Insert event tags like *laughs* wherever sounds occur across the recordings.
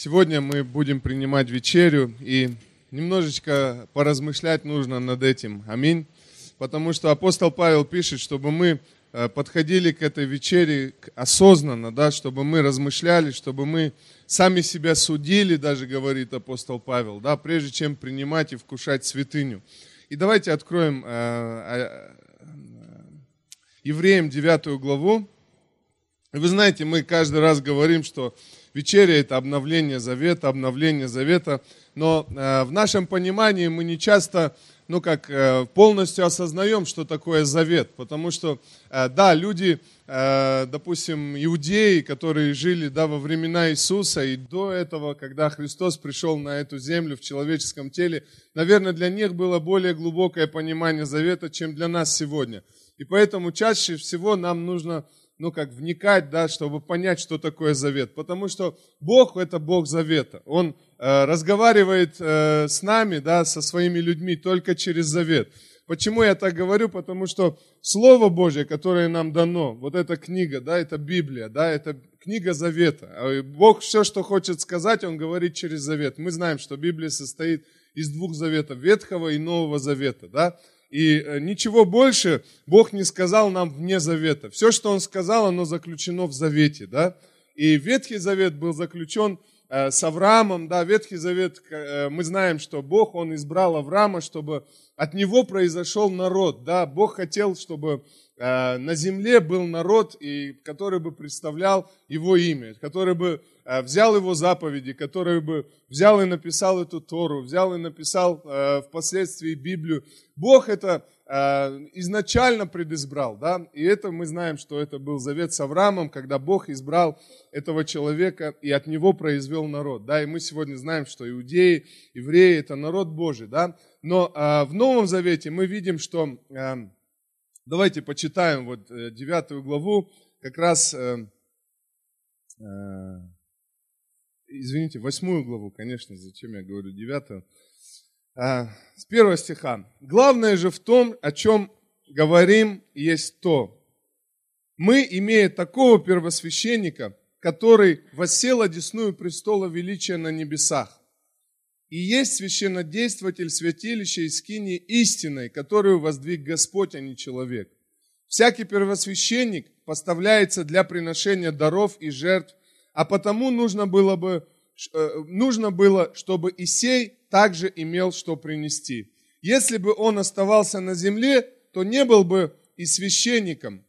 Сегодня мы будем принимать вечерю, и немножечко поразмышлять нужно над этим. Аминь. Потому что апостол Павел пишет, чтобы мы э, подходили к этой вечере осознанно, да, чтобы мы размышляли, чтобы мы сами себя судили, даже говорит апостол Павел, да, прежде чем принимать и вкушать святыню. И давайте откроем э, э, Евреям 9 главу. Вы знаете, мы каждый раз говорим, что вечеря – это обновление завета, обновление завета. Но э, в нашем понимании мы не часто, ну как, э, полностью осознаем, что такое завет. Потому что, э, да, люди, допустим, иудеи, которые жили, да, во времена Иисуса и до этого, когда Христос пришел на эту землю в человеческом теле, наверное, для них было более глубокое понимание завета, чем для нас сегодня. И поэтому чаще всего нам нужно ну, как вникать, да, чтобы понять, что такое завет. Потому что Бог – это Бог завета. Он э, разговаривает э, с нами, да, со своими людьми только через завет. Почему я так говорю? Потому что Слово Божье, которое нам дано, вот эта книга, да, это Библия, да, это книга завета. А Бог все, что хочет сказать, Он говорит через завет. Мы знаем, что Библия состоит из двух заветов, Ветхого и Нового Завета, да. И э, ничего больше Бог не сказал нам вне завета. Все, что Он сказал, оно заключено в завете. Да? И Ветхий Завет был заключен э, с Авраамом. Да? Ветхий Завет, э, мы знаем, что Бог, Он избрал Авраама, чтобы от него произошел народ. Да? Бог хотел, чтобы на земле был народ, и, который бы представлял его имя, который бы Э, взял его заповеди, который бы взял и написал эту Тору, взял и написал э, впоследствии Библию. Бог это э, изначально предизбрал, да, и это мы знаем, что это был завет с Авраамом, когда Бог избрал этого человека и от него произвел народ, да, и мы сегодня знаем, что иудеи, евреи – это народ Божий, да, но в Новом Завете мы видим, что, давайте почитаем вот девятую главу, как раз извините, восьмую главу, конечно, зачем я говорю девятую, а, с первого стиха. Главное же в том, о чем говорим, есть то. Мы, имея такого первосвященника, который воссел одесную престола величия на небесах, и есть священнодействователь святилища и скини истиной, которую воздвиг Господь, а не человек. Всякий первосвященник поставляется для приношения даров и жертв а потому нужно было бы, э, нужно было, чтобы Исей также имел что принести. Если бы он оставался на земле, то не был бы и священником,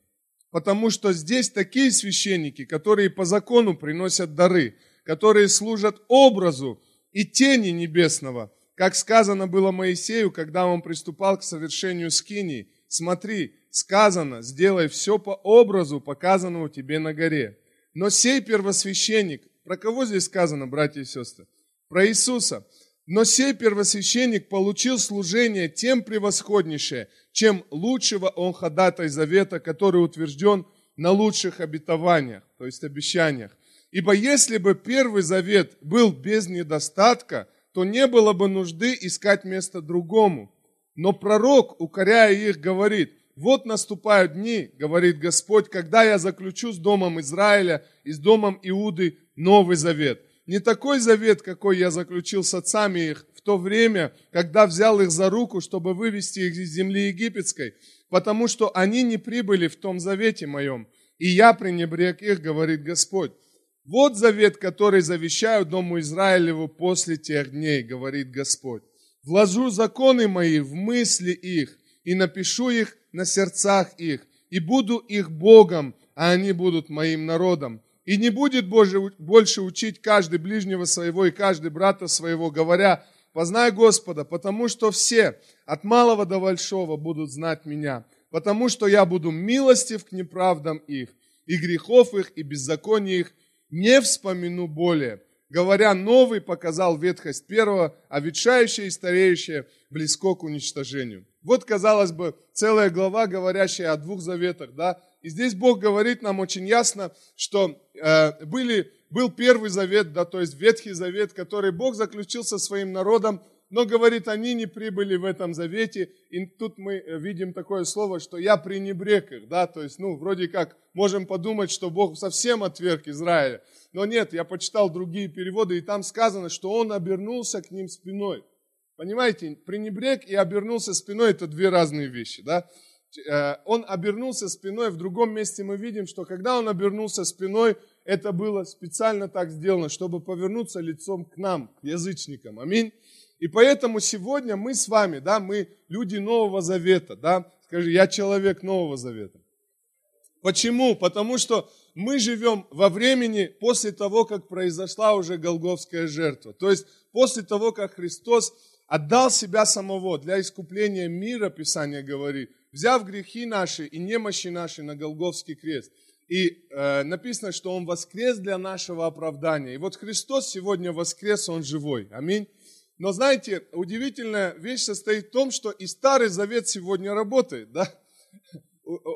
потому что здесь такие священники, которые по закону приносят дары, которые служат образу и тени небесного, как сказано было Моисею, когда он приступал к совершению скинии. Смотри, сказано, сделай все по образу, показанному тебе на горе. Но сей первосвященник, про кого здесь сказано, братья и сестры? Про Иисуса. Но сей первосвященник получил служение тем превосходнейшее, чем лучшего он ходатай завета, который утвержден на лучших обетованиях, то есть обещаниях. Ибо если бы первый завет был без недостатка, то не было бы нужды искать место другому. Но пророк, укоряя их, говорит, вот наступают дни, говорит Господь, когда я заключу с домом Израиля и с домом Иуды новый завет. Не такой завет, какой я заключил с отцами их в то время, когда взял их за руку, чтобы вывести их из земли египетской, потому что они не прибыли в том завете моем, и я пренебрег их, говорит Господь. Вот завет, который завещаю дому Израилеву после тех дней, говорит Господь. Вложу законы мои в мысли их, и напишу их на сердцах их, и буду их Богом, а они будут моим народом. И не будет Боже, больше учить каждый ближнего своего и каждый брата своего, говоря, познай Господа, потому что все, от малого до большого, будут знать меня, потому что я буду милостив к неправдам их, и грехов их, и беззаконий их не вспомину более. Говоря, новый показал ветхость первого, а ветшающее и стареющее близко к уничтожению. Вот, казалось бы, целая глава, говорящая о двух заветах, да. И здесь Бог говорит нам очень ясно, что э, были, был первый завет, да, то есть Ветхий Завет, который Бог заключил со своим народом но, говорит, они не прибыли в этом завете. И тут мы э, видим такое слово, что я пренебрег их, да, то есть, ну, вроде как можем подумать, что Бог совсем отверг Израиля. Но нет, я почитал другие переводы, и там сказано, что он обернулся к ним спиной. Понимаете, пренебрег и обернулся спиной – это две разные вещи, да. Э, он обернулся спиной, в другом месте мы видим, что когда он обернулся спиной, это было специально так сделано, чтобы повернуться лицом к нам, к язычникам. Аминь. И поэтому сегодня мы с вами, да, мы люди Нового Завета, да, скажи, я человек Нового Завета. Почему? Потому что мы живем во времени после того, как произошла уже Голговская жертва. То есть после того, как Христос отдал себя самого для искупления мира, Писание говорит, взяв грехи наши и немощи наши на Голговский крест. И э, написано, что Он воскрес для нашего оправдания. И вот Христос сегодня воскрес, Он живой. Аминь. Но знаете, удивительная вещь состоит в том, что и Старый Завет сегодня работает, да?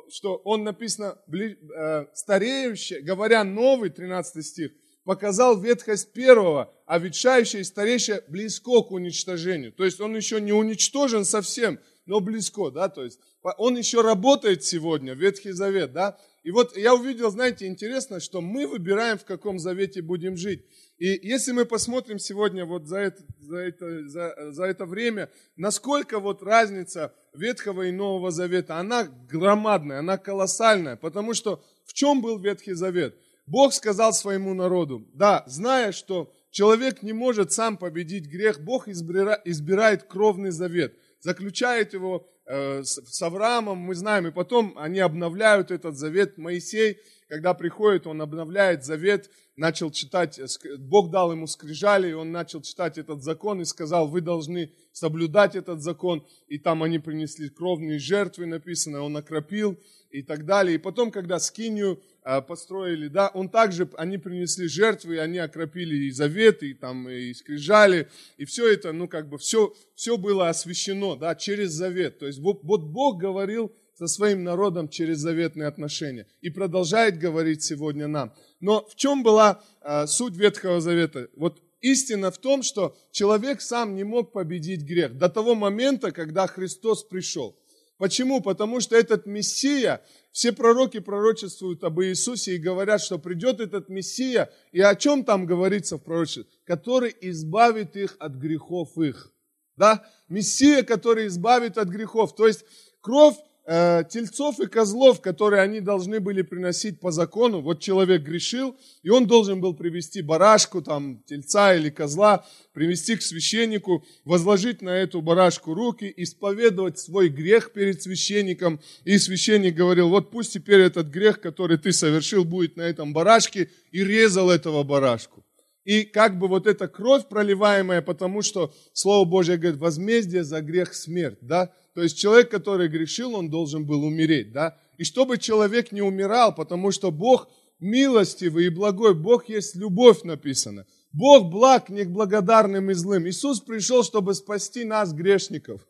Что он написано э, стареющий, говоря новый, 13 стих, показал ветхость первого, а ветшающее и старейшее близко к уничтожению. То есть он еще не уничтожен совсем, но близко, да, то есть он еще работает сегодня, Ветхий Завет, да. И вот я увидел, знаете, интересно, что мы выбираем, в каком завете будем жить. И если мы посмотрим сегодня вот за это, за это, за, за это время, насколько вот разница Ветхого и Нового Завета, она громадная, она колоссальная, потому что в чем был Ветхий Завет? Бог сказал своему народу, да, зная, что человек не может сам победить грех, Бог избирает кровный завет, заключает его э, с Авраамом, мы знаем, и потом они обновляют этот завет. Моисей, когда приходит, он обновляет завет, начал читать, э, Бог дал ему скрижали, и он начал читать этот закон и сказал, вы должны соблюдать этот закон. И там они принесли кровные жертвы, написано, он окропил и так далее. И потом, когда скинию а, построили, да, он также, они принесли жертвы, они окропили и завет, и там, и скрижали, и все это, ну, как бы, все, все было освящено, да, через завет. То есть вот, вот Бог говорил со своим народом через заветные отношения и продолжает говорить сегодня нам. Но в чем была а, суть Ветхого Завета? Вот истина в том, что человек сам не мог победить грех до того момента, когда Христос пришел. Почему? Потому что этот Мессия, все пророки пророчествуют об Иисусе и говорят, что придет этот Мессия, и о чем там говорится в пророчестве? Который избавит их от грехов их. Да? Мессия, который избавит от грехов. То есть кровь э, тельцов и козлов, которые они должны были приносить по закону. Вот человек грешил, и он должен был привести барашку, там, тельца или козла, привести к священнику, возложить на эту барашку руки, исповедовать свой грех перед священником. И священник говорил, вот пусть теперь этот грех, который ты совершил, будет на этом барашке, и резал этого барашку. И как бы вот эта кровь проливаемая, потому что Слово Божье говорит, возмездие за грех смерть, да? То есть человек, который грешил, он должен был умереть, да? И чтобы человек не умирал, потому что Бог милостивый и благой, Бог есть любовь написано. Бог благ не к благодарным и злым. Иисус пришел, чтобы спасти нас, грешников.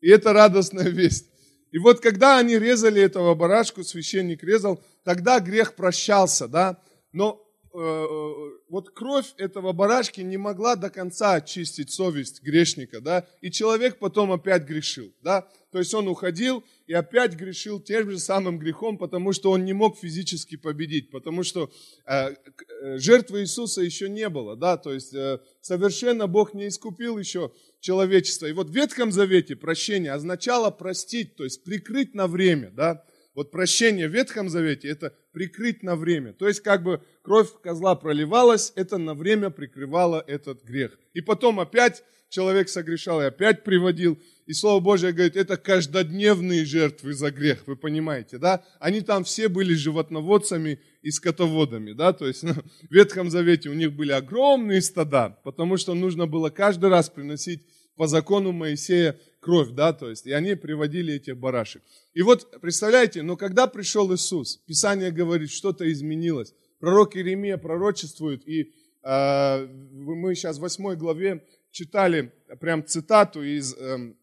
И это радостная весть. И вот когда они резали этого барашку, священник резал, тогда грех прощался, да? Но вот кровь этого барашки не могла до конца очистить совесть грешника, да, и человек потом опять грешил, да, то есть он уходил и опять грешил тем же самым грехом, потому что он не мог физически победить, потому что э, э, жертвы Иисуса еще не было, да, то есть э, совершенно Бог не искупил еще человечество. И вот в Ветхом Завете прощение означало простить, то есть прикрыть на время, да, вот прощение в Ветхом Завете – это прикрыть на время. То есть как бы кровь козла проливалась, это на время прикрывало этот грех. И потом опять человек согрешал и опять приводил. И Слово Божье говорит, это каждодневные жертвы за грех, вы понимаете, да? Они там все были животноводцами и скотоводами, да? То есть *laughs* в Ветхом Завете у них были огромные стада, потому что нужно было каждый раз приносить по закону Моисея кровь, да, то есть, и они приводили этих барашек. И вот, представляете, но когда пришел Иисус, Писание говорит, что-то изменилось. Пророк Иеремия пророчествует, и э, мы сейчас в 8 главе читали прям цитату из э,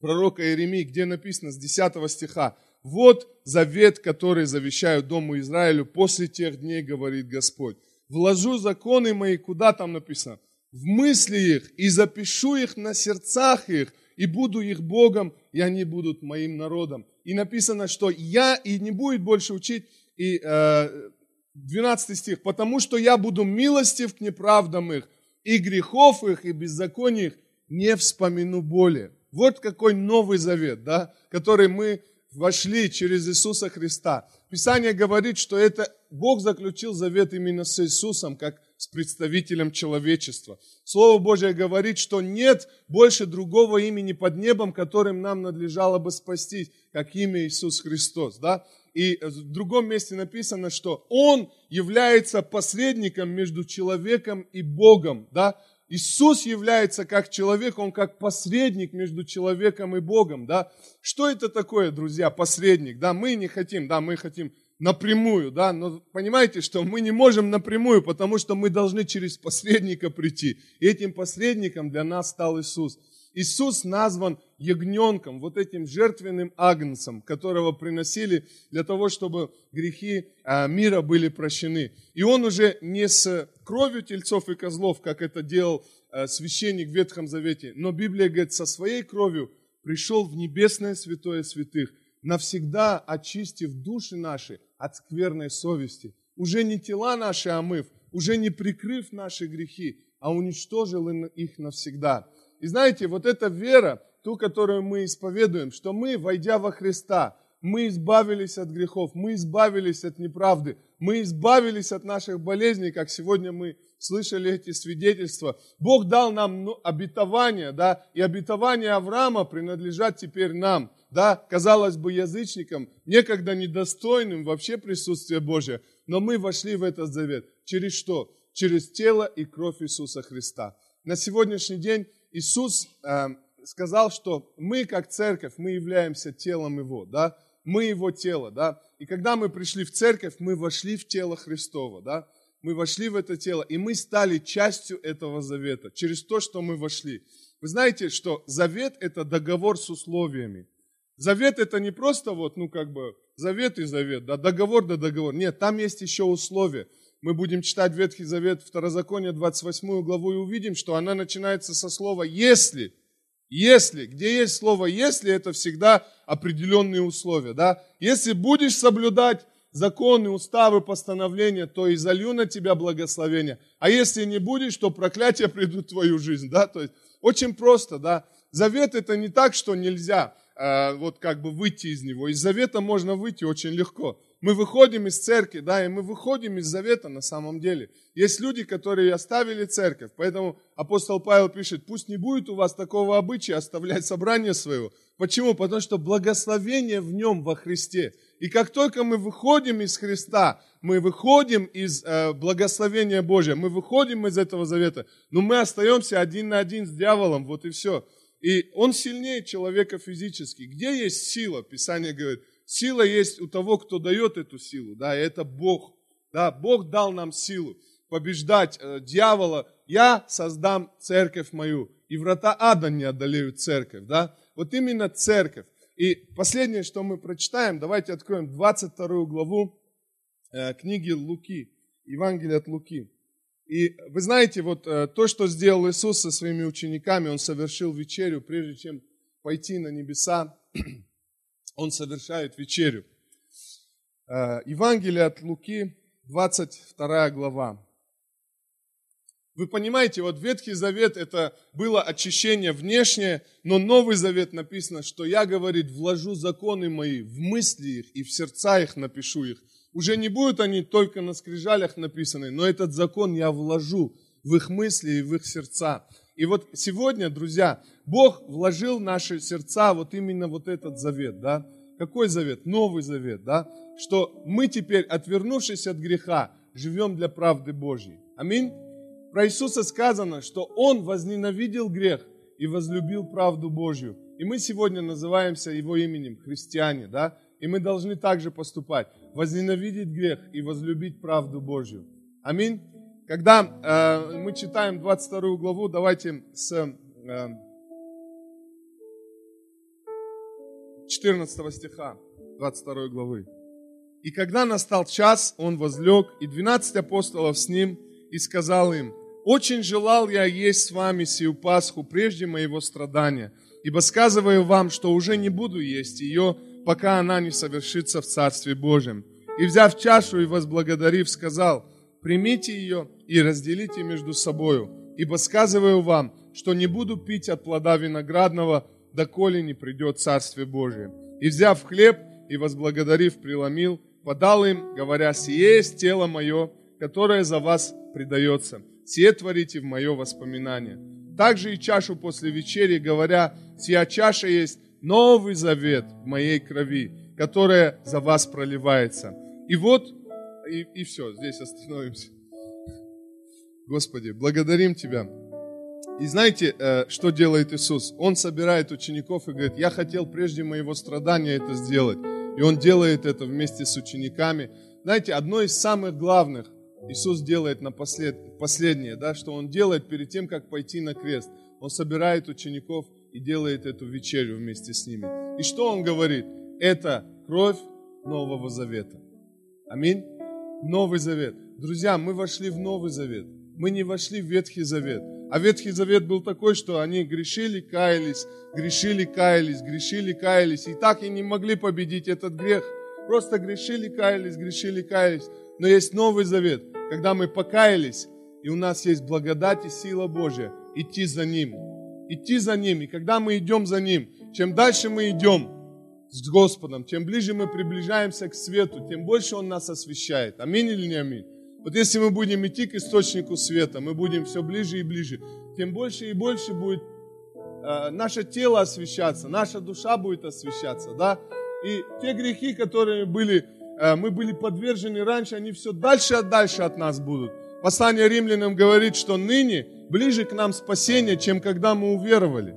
пророка Иеремии, где написано с 10 стиха, «Вот завет, который завещаю Дому Израилю после тех дней, говорит Господь. Вложу законы мои, куда там написано? В мысли их и запишу их на сердцах их, и буду их Богом, и они будут моим народом. И написано, что я, и не будет больше учить, и э, 12 стих, потому что я буду милостив к неправдам их, и грехов их, и беззаконий их не вспомину более. Вот какой новый завет, да, который мы вошли через Иисуса Христа. Писание говорит, что это Бог заключил завет именно с Иисусом, как с представителем человечества. Слово Божье говорит, что нет больше другого имени под небом, которым нам надлежало бы спастись, как имя Иисус Христос. Да? И в другом месте написано, что Он является посредником между человеком и Богом. Да? Иисус является как человек, Он как посредник между человеком и Богом. Да? Что это такое, друзья, посредник? Да, мы не хотим, да, мы хотим напрямую, да, но понимаете, что мы не можем напрямую, потому что мы должны через посредника прийти. И этим посредником для нас стал Иисус. Иисус назван ягненком, вот этим жертвенным агнцем, которого приносили для того, чтобы грехи а, мира были прощены. И он уже не с кровью тельцов и козлов, как это делал а, священник в Ветхом Завете, но Библия говорит, со своей кровью пришел в небесное святое святых, навсегда очистив души наши от скверной совести, уже не тела наши омыв, уже не прикрыв наши грехи, а уничтожил их навсегда. И знаете, вот эта вера, ту, которую мы исповедуем, что мы, войдя во Христа, мы избавились от грехов, мы избавились от неправды, мы избавились от наших болезней, как сегодня мы слышали эти свидетельства. Бог дал нам ну, обетование, да, и обетование Авраама принадлежат теперь нам, да, казалось бы, язычникам, некогда недостойным вообще присутствия Божия, но мы вошли в этот завет. Через что? Через тело и кровь Иисуса Христа. На сегодняшний день Иисус э, сказал, что мы, как церковь, мы являемся телом Его, да, мы Его тело, да, и когда мы пришли в церковь, мы вошли в тело Христова, да, мы вошли в это тело, и мы стали частью этого завета, через то, что мы вошли. Вы знаете, что завет – это договор с условиями. Завет – это не просто вот, ну, как бы, завет и завет, да, договор да договор. Нет, там есть еще условия мы будем читать Ветхий Завет, Второзаконие, 28 главу, и увидим, что она начинается со слова «если». Если, где есть слово «если», это всегда определенные условия. Да? Если будешь соблюдать законы, уставы, постановления, то и залью на тебя благословение. А если не будешь, то проклятие придут в твою жизнь. Да? То есть очень просто. Да? Завет это не так, что нельзя э, вот как бы выйти из него. Из завета можно выйти очень легко мы выходим из церкви, да, и мы выходим из завета на самом деле. Есть люди, которые оставили церковь, поэтому апостол Павел пишет, пусть не будет у вас такого обычая оставлять собрание своего. Почему? Потому что благословение в нем во Христе. И как только мы выходим из Христа, мы выходим из э, благословения Божия, мы выходим из этого завета, но мы остаемся один на один с дьяволом, вот и все. И он сильнее человека физически. Где есть сила? Писание говорит, Сила есть у того, кто дает эту силу, да, и это Бог. Да, Бог дал нам силу побеждать э, дьявола. Я создам церковь мою, и врата ада не одолеют церковь, да. Вот именно церковь. И последнее, что мы прочитаем, давайте откроем 22 главу э, книги Луки, Евангелие от Луки. И вы знаете, вот э, то, что сделал Иисус со своими учениками, Он совершил вечерю, прежде чем пойти на небеса он совершает вечерю. Э, Евангелие от Луки, 22 глава. Вы понимаете, вот Ветхий Завет это было очищение внешнее, но Новый Завет написано, что я, говорит, вложу законы мои в мысли их и в сердца их напишу их. Уже не будут они только на скрижалях написаны, но этот закон я вложу в их мысли и в их сердца. И вот сегодня, друзья, Бог вложил в наши сердца вот именно вот этот завет, да? Какой завет? Новый завет, да? Что мы теперь, отвернувшись от греха, живем для правды Божьей. Аминь. Про Иисуса сказано, что Он возненавидел грех и возлюбил правду Божью. И мы сегодня называемся Его именем христиане, да? И мы должны также поступать. Возненавидеть грех и возлюбить правду Божью. Аминь. Когда э, мы читаем 22 главу, давайте с э, 14 стиха 22 главы. «И когда настал час, он возлег, и двенадцать апостолов с ним, и сказал им, Очень желал я есть с вами сию Пасху прежде моего страдания, ибо сказываю вам, что уже не буду есть ее, пока она не совершится в Царстве Божьем. И взяв чашу и возблагодарив, сказал, примите ее и разделите между собою, ибо сказываю вам, что не буду пить от плода виноградного, доколе не придет Царствие Божие. И взяв хлеб и возблагодарив, преломил, подал им, говоря, сие есть тело мое, которое за вас предается. Сие творите в мое воспоминание. Также и чашу после вечери, говоря, сия чаша есть новый завет в моей крови, которая за вас проливается. И вот, и, и все, здесь остановимся. Господи, благодарим Тебя. И знаете, э, что делает Иисус? Он собирает учеников и говорит, я хотел прежде моего страдания это сделать. И Он делает это вместе с учениками. Знаете, одно из самых главных Иисус делает напослед, последнее, да, что Он делает перед тем, как пойти на крест. Он собирает учеников и делает эту вечерю вместе с ними. И что Он говорит? Это кровь Нового Завета. Аминь. Новый Завет. Друзья, мы вошли в Новый Завет. Мы не вошли в Ветхий Завет. А Ветхий Завет был такой, что они грешили, каялись, грешили, каялись, грешили, каялись. И так и не могли победить этот грех. Просто грешили, каялись, грешили, каялись. Но есть Новый Завет, когда мы покаялись, и у нас есть благодать и сила Божья идти за Ним. Идти за Ним. И когда мы идем за Ним, чем дальше мы идем с Господом, чем ближе мы приближаемся к свету, тем больше Он нас освещает. Аминь или не аминь? Вот если мы будем идти к источнику света, мы будем все ближе и ближе, тем больше и больше будет э, наше тело освещаться, наша душа будет освещаться, да? И те грехи, которые были, э, мы были подвержены раньше, они все дальше и дальше от нас будут. Послание римлянам говорит, что ныне ближе к нам спасение, чем когда мы уверовали.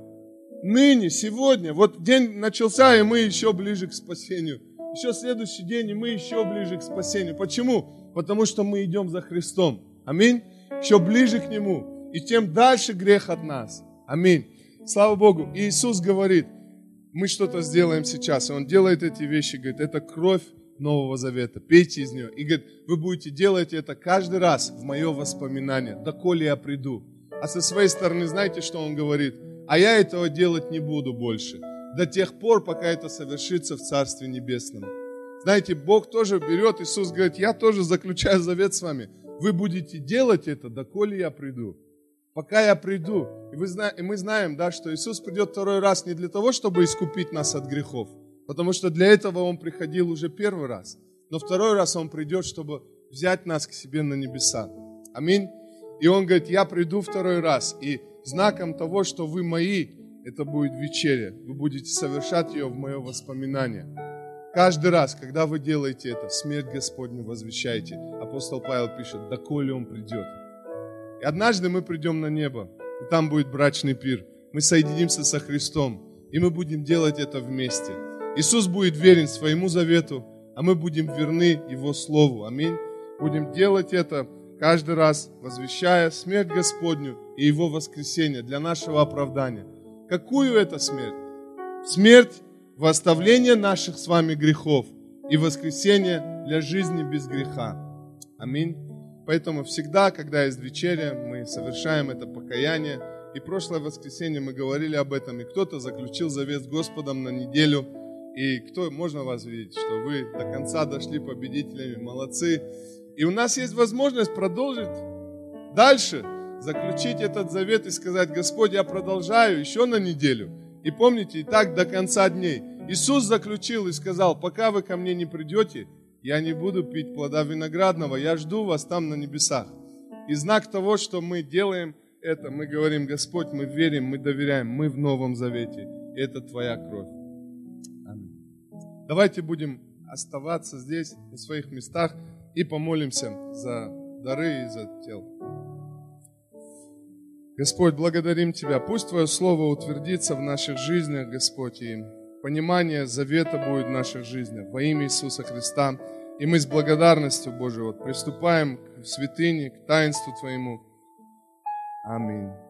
Ныне, сегодня, вот день начался, и мы еще ближе к спасению. Еще следующий день, и мы еще ближе к спасению. Почему? потому что мы идем за Христом. Аминь. Еще ближе к Нему. И тем дальше грех от нас. Аминь. Слава Богу. И Иисус говорит, мы что-то сделаем сейчас. И Он делает эти вещи, говорит, это кровь Нового Завета. Пейте из нее. И говорит, вы будете делать это каждый раз в мое воспоминание, доколе я приду. А со своей стороны, знаете, что Он говорит? А я этого делать не буду больше. До тех пор, пока это совершится в Царстве Небесном. Знаете, Бог тоже берет, Иисус говорит, я тоже заключаю завет с вами. Вы будете делать это, доколе я приду. Пока я приду. И, вы, и мы знаем, да, что Иисус придет второй раз не для того, чтобы искупить нас от грехов, потому что для этого Он приходил уже первый раз. Но второй раз Он придет, чтобы взять нас к себе на небеса. Аминь. И Он говорит, я приду второй раз. И знаком того, что вы мои, это будет вечеря. Вы будете совершать ее в мое воспоминание. Каждый раз, когда вы делаете это, смерть Господню возвещайте. Апостол Павел пишет, доколе Он придет. И однажды мы придем на небо, и там будет брачный пир. Мы соединимся со Христом, и мы будем делать это вместе. Иисус будет верен своему завету, а мы будем верны Его Слову. Аминь. Будем делать это каждый раз, возвещая смерть Господню и Его воскресение для нашего оправдания. Какую это смерть? Смерть в оставление наших с вами грехов и воскресение для жизни без греха. Аминь. Поэтому всегда, когда есть вечеря, мы совершаем это покаяние. И прошлое воскресенье мы говорили об этом, и кто-то заключил завет с Господом на неделю. И кто, можно вас видеть, что вы до конца дошли победителями, молодцы. И у нас есть возможность продолжить дальше, заключить этот завет и сказать, Господь, я продолжаю еще на неделю. И помните, и так до конца дней. Иисус заключил и сказал, пока вы ко мне не придете, я не буду пить плода виноградного, я жду вас там на небесах. И знак того, что мы делаем это, мы говорим, Господь, мы верим, мы доверяем, мы в Новом Завете. Это Твоя кровь. Аминь. Давайте будем оставаться здесь, на своих местах, и помолимся за дары и за тело. Господь, благодарим Тебя. Пусть Твое Слово утвердится в наших жизнях, Господь, и понимание завета будет в наших жизнях во имя Иисуса Христа. И мы с благодарностью, Божией, вот приступаем к святыне, к таинству Твоему. Аминь.